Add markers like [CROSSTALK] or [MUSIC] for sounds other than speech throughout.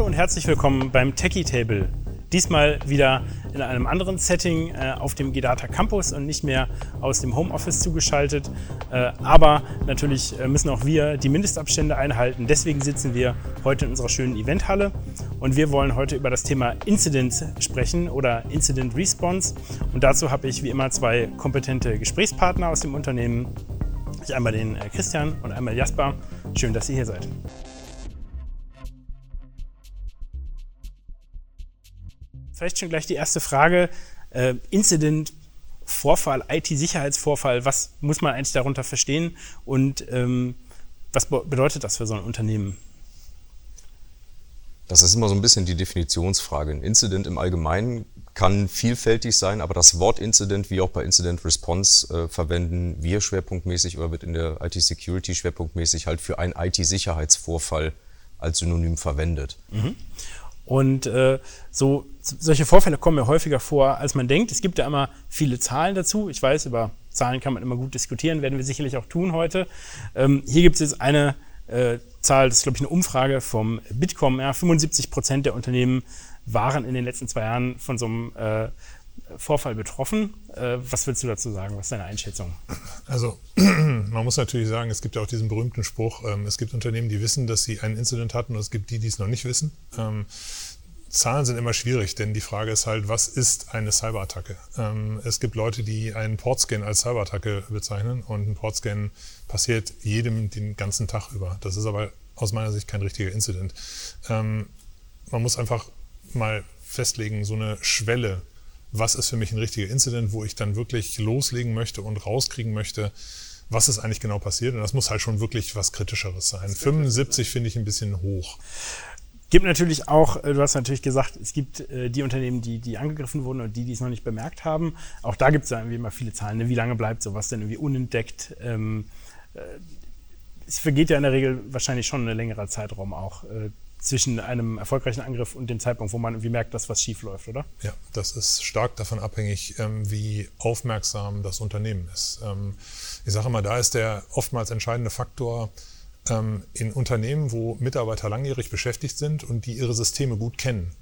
Hallo und herzlich willkommen beim Techie Table. Diesmal wieder in einem anderen Setting äh, auf dem GData Campus und nicht mehr aus dem Homeoffice zugeschaltet. Äh, aber natürlich äh, müssen auch wir die Mindestabstände einhalten. Deswegen sitzen wir heute in unserer schönen Eventhalle und wir wollen heute über das Thema Incidents sprechen oder Incident Response. Und dazu habe ich wie immer zwei kompetente Gesprächspartner aus dem Unternehmen. Ich einmal den äh, Christian und einmal Jasper. Schön, dass ihr hier seid. Vielleicht schon gleich die erste Frage. Äh, Incident, Vorfall, IT-Sicherheitsvorfall, was muss man eigentlich darunter verstehen und ähm, was bedeutet das für so ein Unternehmen? Das ist immer so ein bisschen die Definitionsfrage. Ein Incident im Allgemeinen kann vielfältig sein, aber das Wort Incident, wie auch bei Incident Response, äh, verwenden wir schwerpunktmäßig oder wird in der IT-Security schwerpunktmäßig halt für einen IT-Sicherheitsvorfall als Synonym verwendet. Mhm. Und äh, so, solche Vorfälle kommen ja häufiger vor, als man denkt. Es gibt ja immer viele Zahlen dazu. Ich weiß, über Zahlen kann man immer gut diskutieren, werden wir sicherlich auch tun heute. Ähm, hier gibt es jetzt eine äh, Zahl, das ist, glaube ich, eine Umfrage vom Bitkom. Ja, 75 Prozent der Unternehmen waren in den letzten zwei Jahren von so einem äh, Vorfall betroffen. Äh, was willst du dazu sagen? Was ist deine Einschätzung? Also [CLEARS THROAT] man muss natürlich sagen, es gibt ja auch diesen berühmten Spruch, ähm, es gibt Unternehmen, die wissen, dass sie einen Incident hatten und es gibt die, die es noch nicht wissen. Ähm, Zahlen sind immer schwierig, denn die Frage ist halt, was ist eine Cyberattacke? Ähm, es gibt Leute, die einen Portscan als Cyberattacke bezeichnen und ein Portscan passiert jedem den ganzen Tag über. Das ist aber aus meiner Sicht kein richtiger Incident. man muss einfach mal festlegen, so eine Schwelle, was ist für mich ein richtiger Incident, wo ich dann wirklich loslegen möchte und rauskriegen möchte, was ist eigentlich genau passiert. Und das muss halt schon wirklich was Kritischeres sein. 75 finde ich ein bisschen hoch. Gibt natürlich auch, äh, du hast natürlich gesagt, es gibt äh, die Unternehmen, die, die angegriffen wurden und die, die es noch nicht bemerkt haben. Auch da gibt es ja irgendwie immer viele Zahlen. Ne? Wie lange bleibt sowas denn irgendwie unentdeckt? Ähm, äh, es vergeht ja in der Regel wahrscheinlich schon ein längerer Zeitraum auch zwischen einem erfolgreichen Angriff und dem Zeitpunkt, wo man irgendwie merkt, dass was schief läuft, oder? Ja, das ist stark davon abhängig, ähm, wie aufmerksam das Unternehmen ist. Ähm, ich sage mal, da ist der oftmals entscheidende Faktor ähm, in Unternehmen, wo Mitarbeiter langjährig beschäftigt sind und die ihre Systeme gut kennen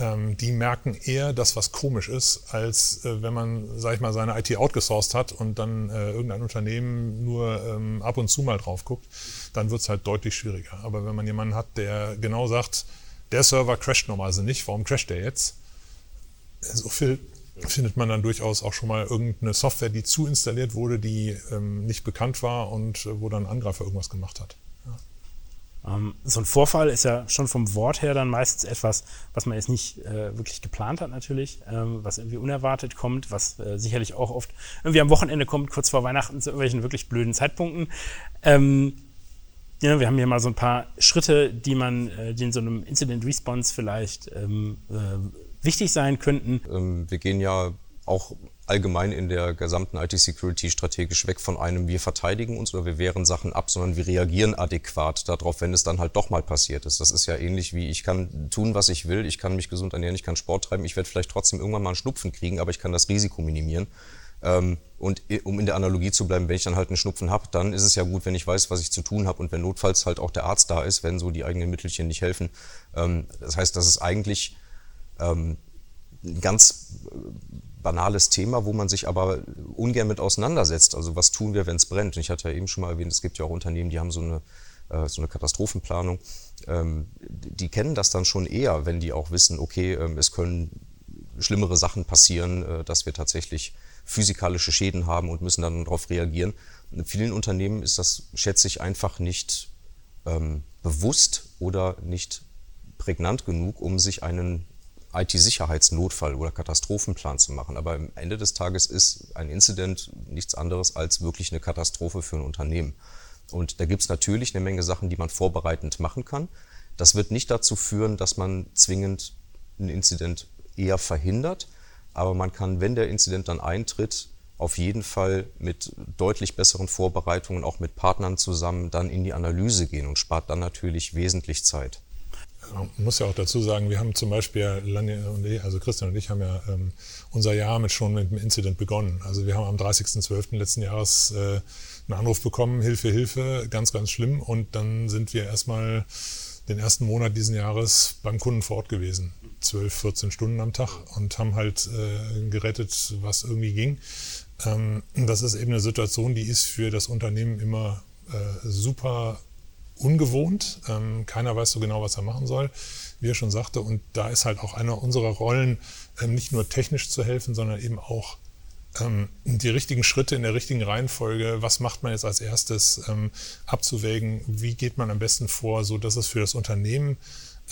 ähm, die merken eher, dass was komisch ist, als äh, wenn man, sag ich mal, seine IT outgesourced hat und dann äh, irgendein Unternehmen nur ähm, ab und zu mal drauf guckt, dann wird es halt deutlich schwieriger. Aber wenn man jemanden hat, der genau sagt, der Server crasht normalerweise nicht, warum crasht der jetzt? So viel findet man dann durchaus auch schon mal irgendeine Software, die zu installiert wurde, die ähm, nicht bekannt war und äh, wo dann ein Angreifer irgendwas gemacht hat. Ähm, so ein Vorfall ist ja schon vom Wort her dann meistens etwas, was man jetzt nicht äh, wirklich geplant hat natürlich, ähm, was irgendwie unerwartet kommt, was äh, sicherlich auch oft irgendwie am Wochenende kommt, kurz vor Weihnachten zu irgendwelchen wirklich blöden Zeitpunkten. Ähm, ja, wir haben hier mal so ein paar Schritte, die man, äh, die in so einem Incident Response vielleicht ähm, äh, wichtig sein könnten. Ähm, wir gehen ja auch allgemein in der gesamten IT-Security strategisch weg von einem, wir verteidigen uns oder wir wehren Sachen ab, sondern wir reagieren adäquat darauf, wenn es dann halt doch mal passiert ist. Das ist ja ähnlich wie, ich kann tun, was ich will, ich kann mich gesund ernähren, ich kann Sport treiben, ich werde vielleicht trotzdem irgendwann mal einen Schnupfen kriegen, aber ich kann das Risiko minimieren. Ähm, und um in der Analogie zu bleiben, wenn ich dann halt einen Schnupfen habe, dann ist es ja gut, wenn ich weiß, was ich zu tun habe und wenn notfalls halt auch der Arzt da ist, wenn so die eigenen Mittelchen nicht helfen. Ähm, das heißt, das ist eigentlich ähm, ein ganz banales Thema, wo man sich aber ungern mit auseinandersetzt. Also was tun wir, wenn es brennt? ich hatte ja eben schon mal erwähnt, es gibt ja auch Unternehmen, die haben so eine, äh, so eine Katastrophenplanung. Ähm, die kennen das dann schon eher, wenn die auch wissen, okay, ähm, es können schlimmere Sachen passieren, äh, dass wir tatsächlich physikalische Schäden haben und müssen dann darauf reagieren. In vielen Unternehmen ist das, schätze ich, einfach nicht ähm, bewusst oder nicht prägnant genug, um sich einen IT-Sicherheitsnotfall oder Katastrophenplan zu machen. Aber am Ende des Tages ist ein Incident nichts anderes als wirklich eine Katastrophe für ein Unternehmen. Und da gibt es natürlich eine Menge Sachen, die man vorbereitend machen kann. Das wird nicht dazu führen, dass man zwingend einen Incident eher verhindert. Aber man kann, wenn der Incident dann eintritt, auf jeden Fall mit deutlich besseren Vorbereitungen, auch mit Partnern zusammen, dann in die Analyse gehen und spart dann natürlich wesentlich Zeit. Man muss ja auch dazu sagen, wir haben zum Beispiel, also Christian und ich haben ja ähm, unser Jahr mit schon mit dem Incident begonnen. Also wir haben am 30.12. letzten Jahres äh, einen Anruf bekommen, Hilfe, Hilfe, ganz, ganz schlimm. Und dann sind wir erstmal den ersten Monat diesen Jahres beim Kunden vor Ort gewesen. 12, 14 Stunden am Tag und haben halt äh, gerettet, was irgendwie ging. Ähm, das ist eben eine Situation, die ist für das Unternehmen immer äh, super ungewohnt. Ähm, keiner weiß so genau, was er machen soll, wie er schon sagte. Und da ist halt auch einer unserer Rollen, ähm, nicht nur technisch zu helfen, sondern eben auch ähm, die richtigen Schritte in der richtigen Reihenfolge, was macht man jetzt als erstes, ähm, abzuwägen, wie geht man am besten vor, so dass es für das Unternehmen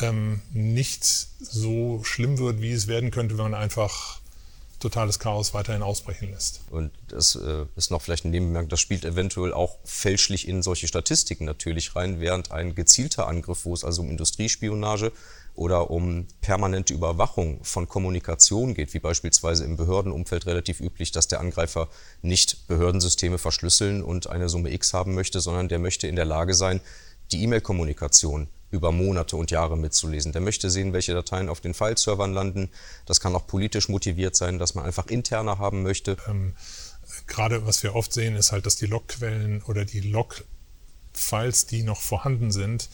ähm, nicht so schlimm wird, wie es werden könnte, wenn man einfach totales Chaos weiterhin ausbrechen lässt. Und das äh, ist noch vielleicht ein Nebenmerk, das spielt eventuell auch fälschlich in solche Statistiken natürlich rein, während ein gezielter Angriff, wo es also um Industriespionage oder um permanente Überwachung von Kommunikation geht, wie beispielsweise im Behördenumfeld relativ üblich, dass der Angreifer nicht Behördensysteme verschlüsseln und eine Summe X haben möchte, sondern der möchte in der Lage sein, die E-Mail-Kommunikation über Monate und Jahre mitzulesen. Der möchte sehen, welche Dateien auf den File-Servern landen. Das kann auch politisch motiviert sein, dass man einfach interner haben möchte. Ähm, gerade was wir oft sehen, ist halt, dass die Logquellen oder die Log-Files, die noch vorhanden sind,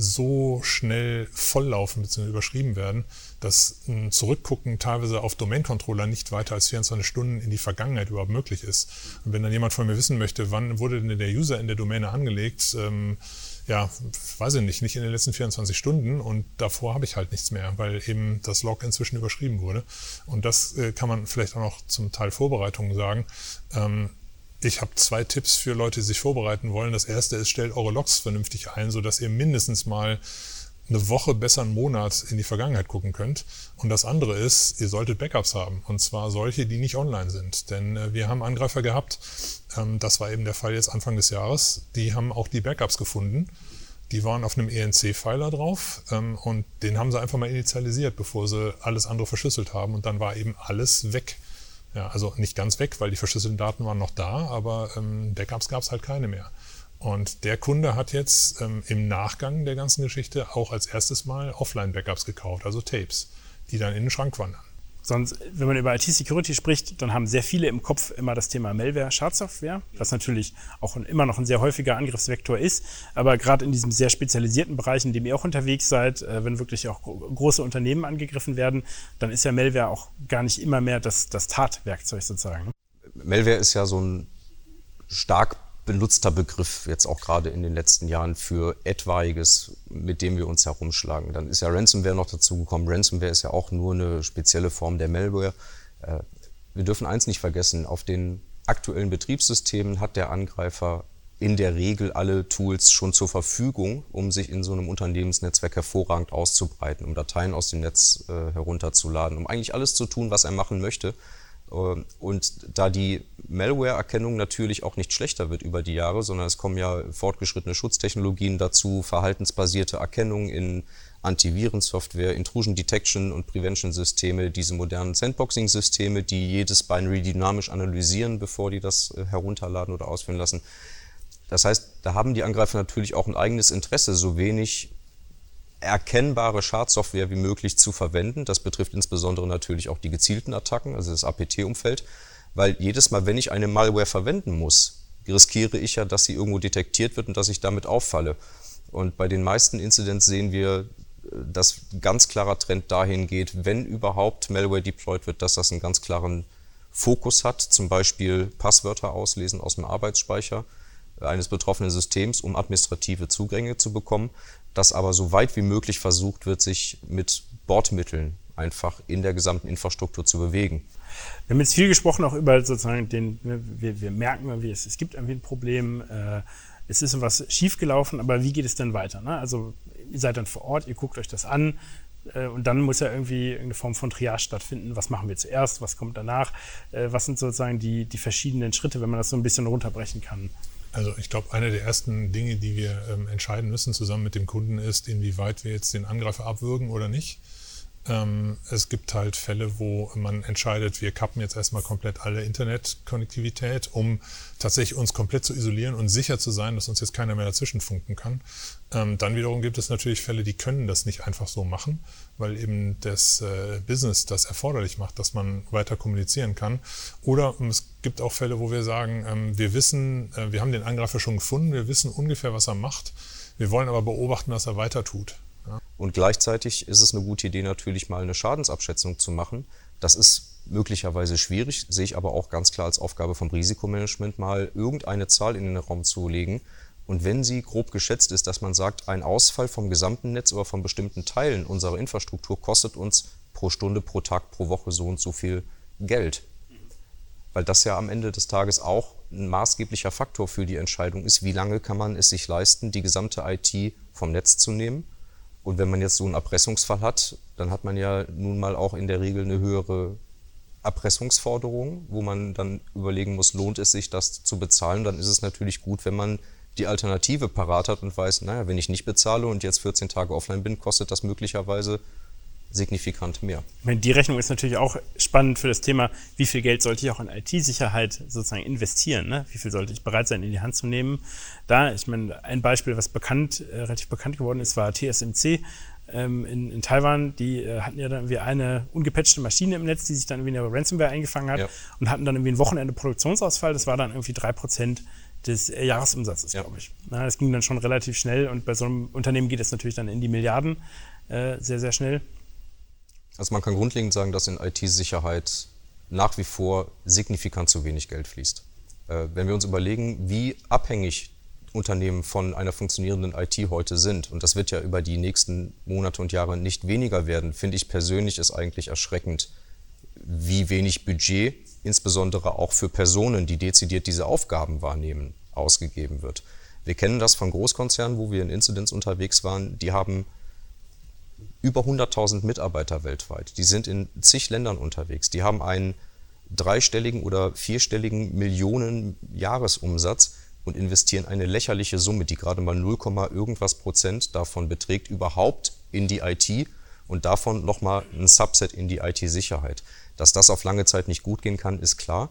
so schnell volllaufen bzw. überschrieben werden, dass ein Zurückgucken teilweise auf Domain-Controller nicht weiter als 24 Stunden in die Vergangenheit überhaupt möglich ist. Und wenn dann jemand von mir wissen möchte, wann wurde denn der User in der Domäne angelegt, ähm, ja, weiß ich nicht, nicht in den letzten 24 Stunden und davor habe ich halt nichts mehr, weil eben das Log inzwischen überschrieben wurde. Und das äh, kann man vielleicht auch noch zum Teil Vorbereitungen sagen. Ähm, ich habe zwei Tipps für Leute, die sich vorbereiten wollen. Das erste ist, stellt eure Logs vernünftig ein, sodass ihr mindestens mal eine Woche, besser einen Monat in die Vergangenheit gucken könnt. Und das andere ist, ihr solltet Backups haben. Und zwar solche, die nicht online sind. Denn äh, wir haben Angreifer gehabt, ähm, das war eben der Fall jetzt Anfang des Jahres, die haben auch die Backups gefunden. Die waren auf einem ENC-Pfeiler drauf ähm, und den haben sie einfach mal initialisiert, bevor sie alles andere verschlüsselt haben. Und dann war eben alles weg. Ja, also nicht ganz weg, weil die verschlüsselten Daten waren noch da, aber ähm, Backups gab es halt keine mehr. Und der Kunde hat jetzt ähm, im Nachgang der ganzen Geschichte auch als erstes Mal Offline-Backups gekauft, also Tapes, die dann in den Schrank wandern. Sonst, wenn man über IT-Security spricht, dann haben sehr viele im Kopf immer das Thema Malware, Schadsoftware, was natürlich auch immer noch ein sehr häufiger Angriffsvektor ist. Aber gerade in diesem sehr spezialisierten Bereich, in dem ihr auch unterwegs seid, äh, wenn wirklich auch große Unternehmen angegriffen werden, dann ist ja Malware auch gar nicht immer mehr das, das Tatwerkzeug sozusagen. Ne? Malware ist ja so ein stark benutzter Begriff jetzt auch gerade in den letzten Jahren für etwaiges, mit dem wir uns herumschlagen. Dann ist ja Ransomware noch dazu gekommen. Ransomware ist ja auch nur eine spezielle Form der Malware. Äh, wir dürfen eins nicht vergessen, auf den aktuellen Betriebssystemen hat der Angreifer in der Regel alle Tools schon zur Verfügung, um sich in so einem Unternehmensnetzwerk hervorragend auszubreiten, um Dateien aus dem Netz äh, herunterzuladen, um eigentlich alles zu tun, was er machen möchte. Ähm, und da die Malware-Erkennung natürlich auch nicht schlechter wird über die Jahre, sondern es kommen ja fortgeschrittene Schutztechnologien dazu, verhaltensbasierte Erkennung in Antivirensoftware, Intrusion Detection und Prevention Systeme, diese modernen Sandboxing-Systeme, die jedes Binary dynamisch analysieren, bevor die das äh, herunterladen oder ausführen lassen. Das heißt, da haben die Angreifer natürlich auch ein eigenes Interesse, so wenig erkennbare Schadsoftware wie möglich zu verwenden. Das betrifft insbesondere natürlich auch die gezielten Attacken, also das APT-Umfeld, weil jedes Mal, wenn ich eine Malware verwenden muss, riskiere ich ja, dass sie irgendwo detektiert wird und dass ich damit auffalle. Und bei den meisten Incidents sehen wir, dass ein ganz klarer Trend dahin geht, wenn überhaupt Malware deployed wird, dass das einen ganz klaren Fokus hat, zum Beispiel Passwörter auslesen aus dem Arbeitsspeicher eines betroffenen Systems, um administrative Zugänge zu bekommen dass aber so weit wie möglich versucht wird, sich mit Bordmitteln einfach in der gesamten Infrastruktur zu bewegen. Wir haben jetzt viel gesprochen auch über sozusagen den, wir, wir merken, wie es, es gibt irgendwie ein Problem, äh, es ist was schiefgelaufen, aber wie geht es denn weiter? Ne? Also ihr seid dann vor Ort, ihr guckt euch das an äh, und dann muss ja irgendwie irgendeine Form von Triage stattfinden. Was machen wir zuerst, was kommt danach? Äh, was sind sozusagen die, die verschiedenen Schritte, wenn man das so ein bisschen runterbrechen kann? Also ich glaube, eine der ersten Dinge, die wir ähm, entscheiden müssen zusammen mit dem Kunden ist, inwieweit wir jetzt den Angreifer abwürgen oder nicht. Ähm, es gibt halt Fälle, wo man entscheidet, wir kappen jetzt erstmal komplett alle Internetkonnektivität, um tatsächlich uns komplett zu isolieren und sicher zu sein, dass uns jetzt keiner mehr dazwischen funken kann. Ähm, dann wiederum gibt es natürlich Fälle, die können das nicht einfach so machen, weil eben das äh, Business das erforderlich macht, dass man weiter kommunizieren kann. Oder es gibt auch Fälle, wo wir sagen, ähm, wir wissen, äh, wir haben den Angreifer schon gefunden, wir wissen ungefähr, was er macht Wir wollen aber beobachten, was er weiter tut. Und gleichzeitig ist es eine gute Idee, natürlich mal eine Schadensabschätzung zu machen. Das ist möglicherweise schwierig, sehe ich aber auch ganz klar als Aufgabe vom Risikomanagement, mal irgendeine Zahl in den Raum zu legen. Und wenn sie grob geschätzt ist, dass man sagt, ein Ausfall vom gesamten Netz oder von bestimmten Teilen unserer Infrastruktur kostet uns pro Stunde, pro Tag, pro Woche so und so viel Geld. Weil das ja am Ende des Tages auch ein maßgeblicher Faktor für die Entscheidung ist, wie lange kann man es sich leisten, die gesamte IT vom Netz zu nehmen. Und wenn man jetzt so einen Erpressungsfall hat, dann hat man ja nun mal auch in der Regel eine höhere Erpressungsforderung, wo man dann überlegen muss, lohnt es sich, das zu bezahlen. Dann ist es natürlich gut, wenn man die Alternative parat hat und weiß, naja, wenn ich nicht bezahle und jetzt 14 Tage offline bin, kostet das möglicherweise signifikant mehr. Meine, die Rechnung ist natürlich auch spannend für das Thema, wie viel Geld sollte ich auch in IT-Sicherheit sozusagen investieren? Ne? Wie viel sollte ich bereit sein, in die Hand zu nehmen? Da, ich meine, ein Beispiel, was bekannt, äh, relativ bekannt geworden ist, war TSMC ähm, in, in, Taiwan. Die äh, hatten ja dann irgendwie eine ungepatchte Maschine im Netz, die sich dann irgendwie eine Ransomware eingefangen hat ja. und hatten dann irgendwie ein Wochenende Produktionsausfall. Das war dann irgendwie drei Prozent des äh, Jahresumsatzes, ja. glaube ich. Na, das ging dann schon relativ schnell und bei so einem Unternehmen geht es natürlich dann in die Milliarden äh, sehr, sehr schnell. Also man kann grundlegend sagen, dass in IT-Sicherheit nach wie vor signifikant zu wenig Geld fließt. Äh, wenn wir uns überlegen, wie abhängig Unternehmen von einer funktionierenden IT heute sind, und das wird ja über die nächsten Monate und Jahre nicht weniger werden, finde ich persönlich es eigentlich erschreckend, wie wenig Budget, insbesondere auch für Personen, die dezidiert diese Aufgaben wahrnehmen, ausgegeben wird. Wir kennen das von Großkonzernen, wo wir in Incidents unterwegs waren, die haben über 100.000 Mitarbeiter weltweit. Die sind in zig Ländern unterwegs. Die haben einen dreistelligen oder vierstelligen Millionen Jahresumsatz und investieren eine lächerliche Summe, die gerade mal 0, irgendwas Prozent davon beträgt, überhaupt in die IT und davon nochmal ein Subset in die IT-Sicherheit. Dass das auf lange Zeit nicht gut gehen kann, ist klar.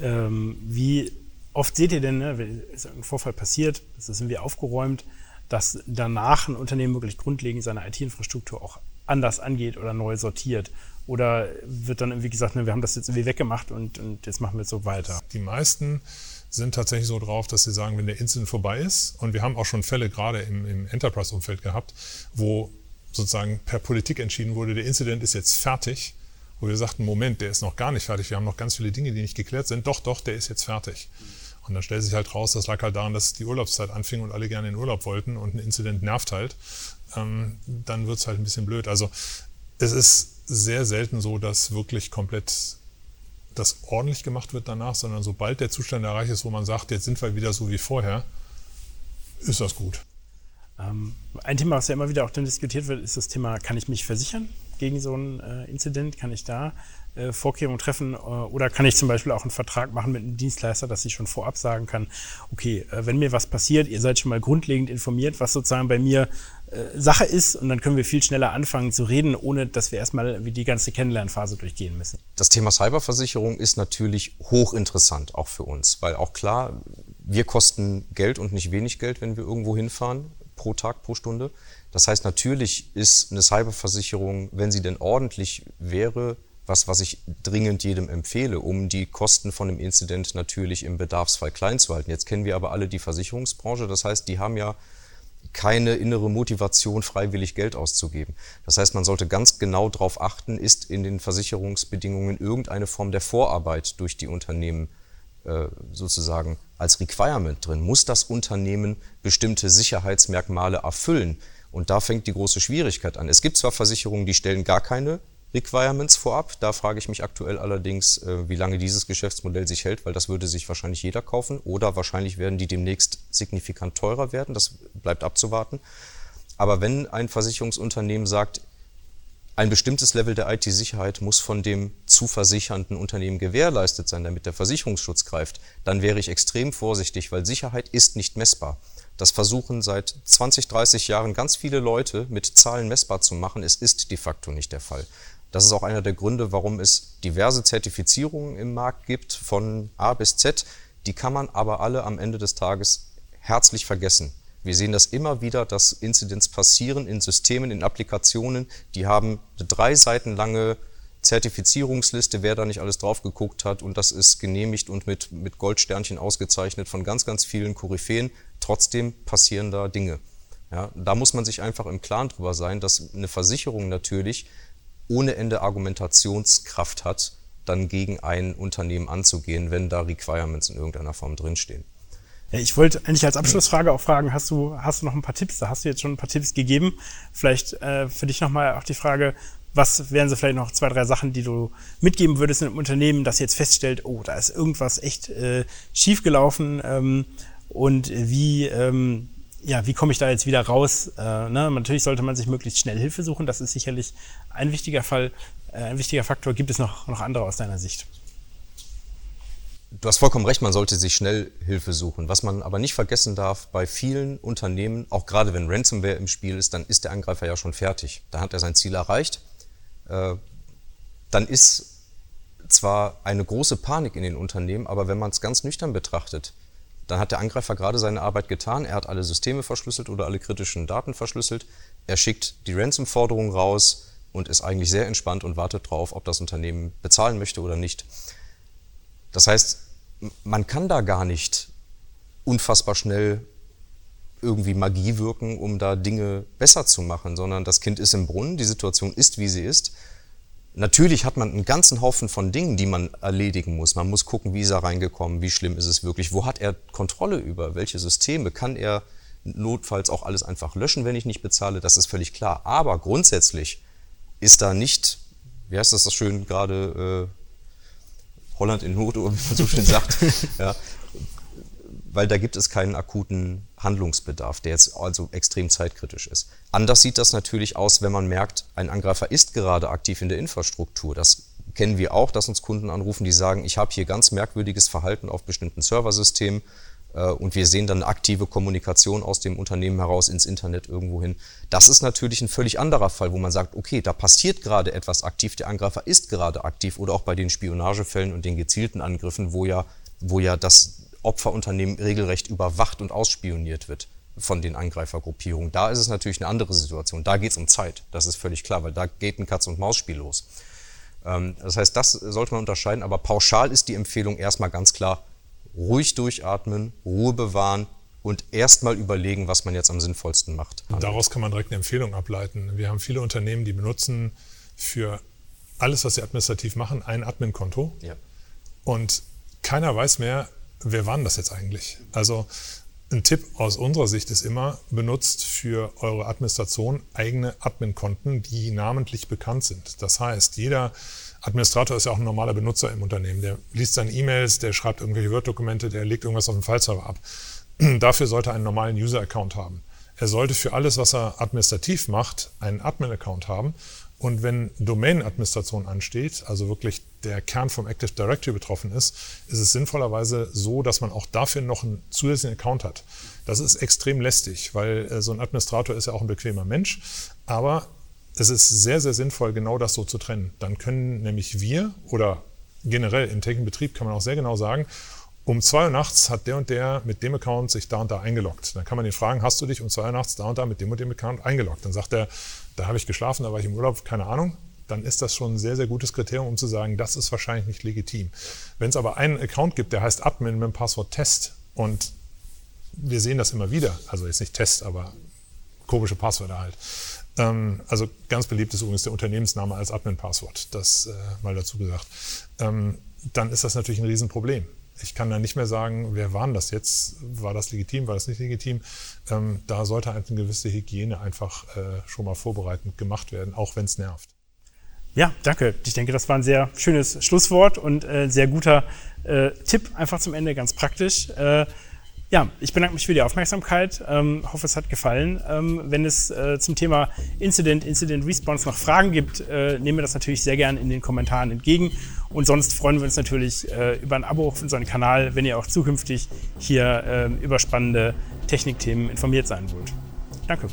Ähm, wie oft seht ihr denn, ne, wenn ein Vorfall passiert, das ist irgendwie aufgeräumt, dass danach ein Unternehmen wirklich grundlegend seine IT-Infrastruktur auch anders angeht oder neu sortiert? Oder wird dann irgendwie gesagt, ne, wir haben das jetzt irgendwie weggemacht und, und jetzt machen wir es so weiter? Die meisten sind tatsächlich so drauf, dass sie sagen, wenn der Incident vorbei ist, und wir haben auch schon Fälle gerade im, im Enterprise-Umfeld gehabt, wo sozusagen per Politik entschieden wurde, der Incident ist jetzt fertig, wo wir sagten, Moment, der ist noch gar nicht fertig, wir haben noch ganz viele Dinge, die nicht geklärt sind. Doch, doch, der ist jetzt fertig. Und dann stellt sich halt raus, das lag halt daran, dass die Urlaubszeit anfing und alle gerne in Urlaub wollten und ein Incident nervt halt. Ähm, dann wird es halt ein bisschen blöd. Also es ist sehr selten so, dass wirklich komplett das ordentlich gemacht wird danach, sondern sobald der Zustand erreicht ist, wo man sagt, jetzt sind wir wieder so wie vorher, ist das gut. Ähm, ein Thema, was ja immer wieder auch dann diskutiert wird, ist das Thema, kann ich mich versichern gegen so ein äh, Incident? Kann ich da äh, Vorkehrungen treffen? Äh, oder kann ich zum Beispiel auch einen Vertrag machen mit einem Dienstleister, dass ich schon vorab sagen kann, okay, äh, wenn mir was passiert, ihr seid schon mal grundlegend informiert, was sozusagen bei mir äh, Sache ist und dann können wir viel schneller anfangen zu reden, ohne dass wir erstmal die ganze Kennenlernphase durchgehen müssen. Das Thema Cyberversicherung ist natürlich hochinteressant auch für uns, weil auch klar, wir kosten Geld und nicht wenig Geld, wenn wir irgendwo hinfahren, pro Tag, pro Stunde. Das heißt, natürlich ist eine Cyberversicherung, wenn sie denn ordentlich wäre, was, was ich dringend jedem empfehle, um die Kosten von einem Incident natürlich im Bedarfsfall klein zu halten. Jetzt kennen wir aber alle die Versicherungsbranche, das heißt, die haben ja keine innere Motivation, freiwillig Geld auszugeben. Das heißt, man sollte ganz genau darauf achten, ist in den Versicherungsbedingungen irgendeine Form der Vorarbeit durch die Unternehmen äh, sozusagen als Requirement drin. Muss das Unternehmen bestimmte Sicherheitsmerkmale erfüllen? Und da fängt die große Schwierigkeit an. Es gibt zwar Versicherungen, die stellen gar keine Requirements vorab. Da frage ich mich aktuell allerdings, äh, wie lange dieses Geschäftsmodell sich hält, weil das würde sich wahrscheinlich jeder kaufen oder wahrscheinlich werden die demnächst signifikant teurer werden. Das bleibt abzuwarten. Aber wenn ein Versicherungsunternehmen sagt, ein bestimmtes Level der IT-Sicherheit muss von dem zu versichernden Unternehmen gewährleistet sein, damit der Versicherungsschutz greift, dann wäre ich extrem vorsichtig, weil Sicherheit ist nicht messbar. Das versuchen seit 20, 30 Jahren ganz viele Leute mit Zahlen messbar zu machen. Es ist de facto nicht der Fall. Das ist auch einer der Gründe, warum es diverse Zertifizierungen im Markt gibt, von A bis Z. Die kann man aber alle am Ende des Tages herzlich vergessen. Wir sehen das immer wieder, dass Incidents passieren in Systemen, in Applikationen, die haben eine drei Seiten lange Zertifizierungsliste, wer da nicht alles drauf geguckt hat und das ist genehmigt und mit, mit Goldsternchen ausgezeichnet von ganz, ganz vielen Koryphäen. Trotzdem passieren da Dinge. Ja, da muss man sich einfach im Klaren drüber sein, dass eine Versicherung natürlich ohne Ende Argumentationskraft hat, dann gegen ein Unternehmen anzugehen, wenn da Requirements in irgendeiner Form drinstehen. Ja, ich wollte eigentlich als Abschlussfrage auch fragen, hast du, hast du noch ein paar Tipps? Da hast du jetzt schon ein paar Tipps gegeben. Vielleicht äh, für dich nochmal auch die Frage, was wären so vielleicht noch zwei, drei Sachen, die du mitgeben würdest in einem Unternehmen, das jetzt feststellt, oh, da ist irgendwas echt äh, schiefgelaufen ähm, und wie, ähm, ja, wie komme ich da jetzt wieder raus? Äh, ne? Natürlich sollte man sich möglichst schnell Hilfe suchen, das ist sicherlich ein wichtiger Fall, äh, ein wichtiger Faktor. Gibt es noch, noch andere aus deiner Sicht? Du hast vollkommen recht, man sollte sich schnell Hilfe suchen. Was man aber nicht vergessen darf, bei vielen Unternehmen, auch gerade wenn Ransomware im Spiel ist, dann ist der Angreifer ja schon fertig. Da hat er sein Ziel erreicht. Äh, dann ist zwar eine große Panik in den Unternehmen, aber wenn man es ganz nüchtern betrachtet, dann hat der Angreifer gerade seine Arbeit getan. Er hat alle Systeme verschlüsselt oder alle kritischen Daten verschlüsselt. Er schickt die Ransom-Forderung raus und ist eigentlich sehr entspannt und wartet darauf, ob das Unternehmen bezahlen möchte oder nicht. Das heißt, man kann da gar nicht unfassbar schnell irgendwie Magie wirken, um da Dinge besser zu machen, sondern das Kind ist im Brunnen, die Situation ist, wie sie ist. Natürlich hat man einen ganzen Haufen von Dingen, die man erledigen muss. Man muss gucken, wie ist er reingekommen, wie schlimm ist es wirklich, wo hat er Kontrolle über, welche Systeme, kann er notfalls auch alles einfach löschen, wenn ich nicht bezahle, das ist völlig klar. Aber grundsätzlich ist da nicht, wie heißt das so schön gerade, äh, Holland in Not, wie man so schön sagt. [LAUGHS] ja, weil da gibt es keinen akuten Handlungsbedarf, der jetzt also extrem zeitkritisch ist. Anders sieht das natürlich aus, wenn man merkt, ein Angreifer ist gerade aktiv in der Infrastruktur. Das kennen wir auch, dass uns Kunden anrufen, die sagen, ich habe hier ganz merkwürdiges Verhalten auf bestimmten Serversystemen äh, und wir sehen dann aktive Kommunikation aus dem Unternehmen heraus ins Internet irgendwo hin. Das ist natürlich ein völlig anderer Fall, wo man sagt, okay, da passiert gerade etwas aktiv, der Angreifer ist gerade aktiv oder auch bei den Spionagefällen und den gezielten Angriffen, wo ja, wo ja das Opferunternehmen regelrecht überwacht und ausspioniert wird von den Angreifergruppierungen. Da ist es natürlich eine andere Situation. Da geht es um Zeit. Das ist völlig klar, weil da geht ein Katz-und-Maus-Spiel los. Ähm, das heißt, das sollte man unterscheiden. Aber pauschal ist die Empfehlung erstmal ganz klar, ruhig durchatmen, Ruhe bewahren und erstmal überlegen, was man jetzt am sinnvollsten macht. Daraus kann man direkt eine Empfehlung ableiten. Wir haben viele Unternehmen, die benutzen für alles, was sie administrativ machen, ein Admin-Konto. Ja. Und keiner weiß mehr, wer war denn das jetzt eigentlich? Also ein Tipp aus unserer Sicht ist immer, benutzt für eure Administration eigene Admin-Konten, die namentlich bekannt sind. Das heißt, jeder Administrator ist ja auch ein normaler Benutzer im Unternehmen. Der liest seine E-Mails, der schreibt irgendwelche Word-Dokumente, der legt irgendwas auf dem File-Server ab. [CLEARS THROAT] Dafür sollte er einen normalen User-Account haben. Er sollte für alles, was er administrativ macht, einen Admin-Account haben. Und wenn Domain-Administration ansteht, also wirklich der Kern vom Active Directory betroffen ist, ist es sinnvollerweise so, dass man auch dafür noch einen zusätzlichen Account hat. Das ist extrem lästig, weil äh, so ein Administrator ist ja auch ein bequemer Mensch. Aber es ist sehr, sehr sinnvoll, genau das so zu trennen. Dann können nämlich wir oder generell im täglichen Betrieb kann man auch sehr genau sagen, um zwei Uhr nachts hat der und der mit dem Account sich da und da eingeloggt. Dann kann man ihn fragen, hast du dich um zwei Uhr nachts da und da mit dem und dem Account eingeloggt? Dann sagt er, da habe ich geschlafen, da war ich im Urlaub, keine Ahnung. Dann ist das schon ein sehr, sehr gutes Kriterium, um zu sagen, das ist wahrscheinlich nicht legitim. Wenn es aber einen Account gibt, der heißt Admin mit dem Passwort Test und wir sehen das immer wieder, also jetzt nicht Test, aber komische Passwörter halt, ähm, also ganz beliebt ist übrigens der Unternehmensname als Admin-Passwort, das äh, mal dazu gesagt. Ähm, dann ist das natürlich ein Riesenproblem. Ich kann dann nicht mehr sagen, wer war das jetzt? War das legitim, war das nicht legitim? Ähm, da sollte eine gewisse Hygiene einfach äh, schon mal vorbereitend gemacht werden, auch wenn es nervt. Ja, danke. Ich denke, das war ein sehr schönes Schlusswort und äh, sehr guter äh, Tipp, einfach zum Ende, ganz praktisch. Äh, ja, ich bedanke mich für die Aufmerksamkeit. Ähm, hoffe, es hat gefallen. Ähm, wenn es äh, zum Thema Incident, Incident Response noch Fragen gibt, äh, nehmen wir das natürlich sehr gerne in den Kommentaren entgegen. Und sonst freuen wir uns natürlich äh, über ein Abo auf unseren Kanal, wenn ihr auch zukünftig hier ähm, über spannende Technikthemen informiert sein wollt. Danke.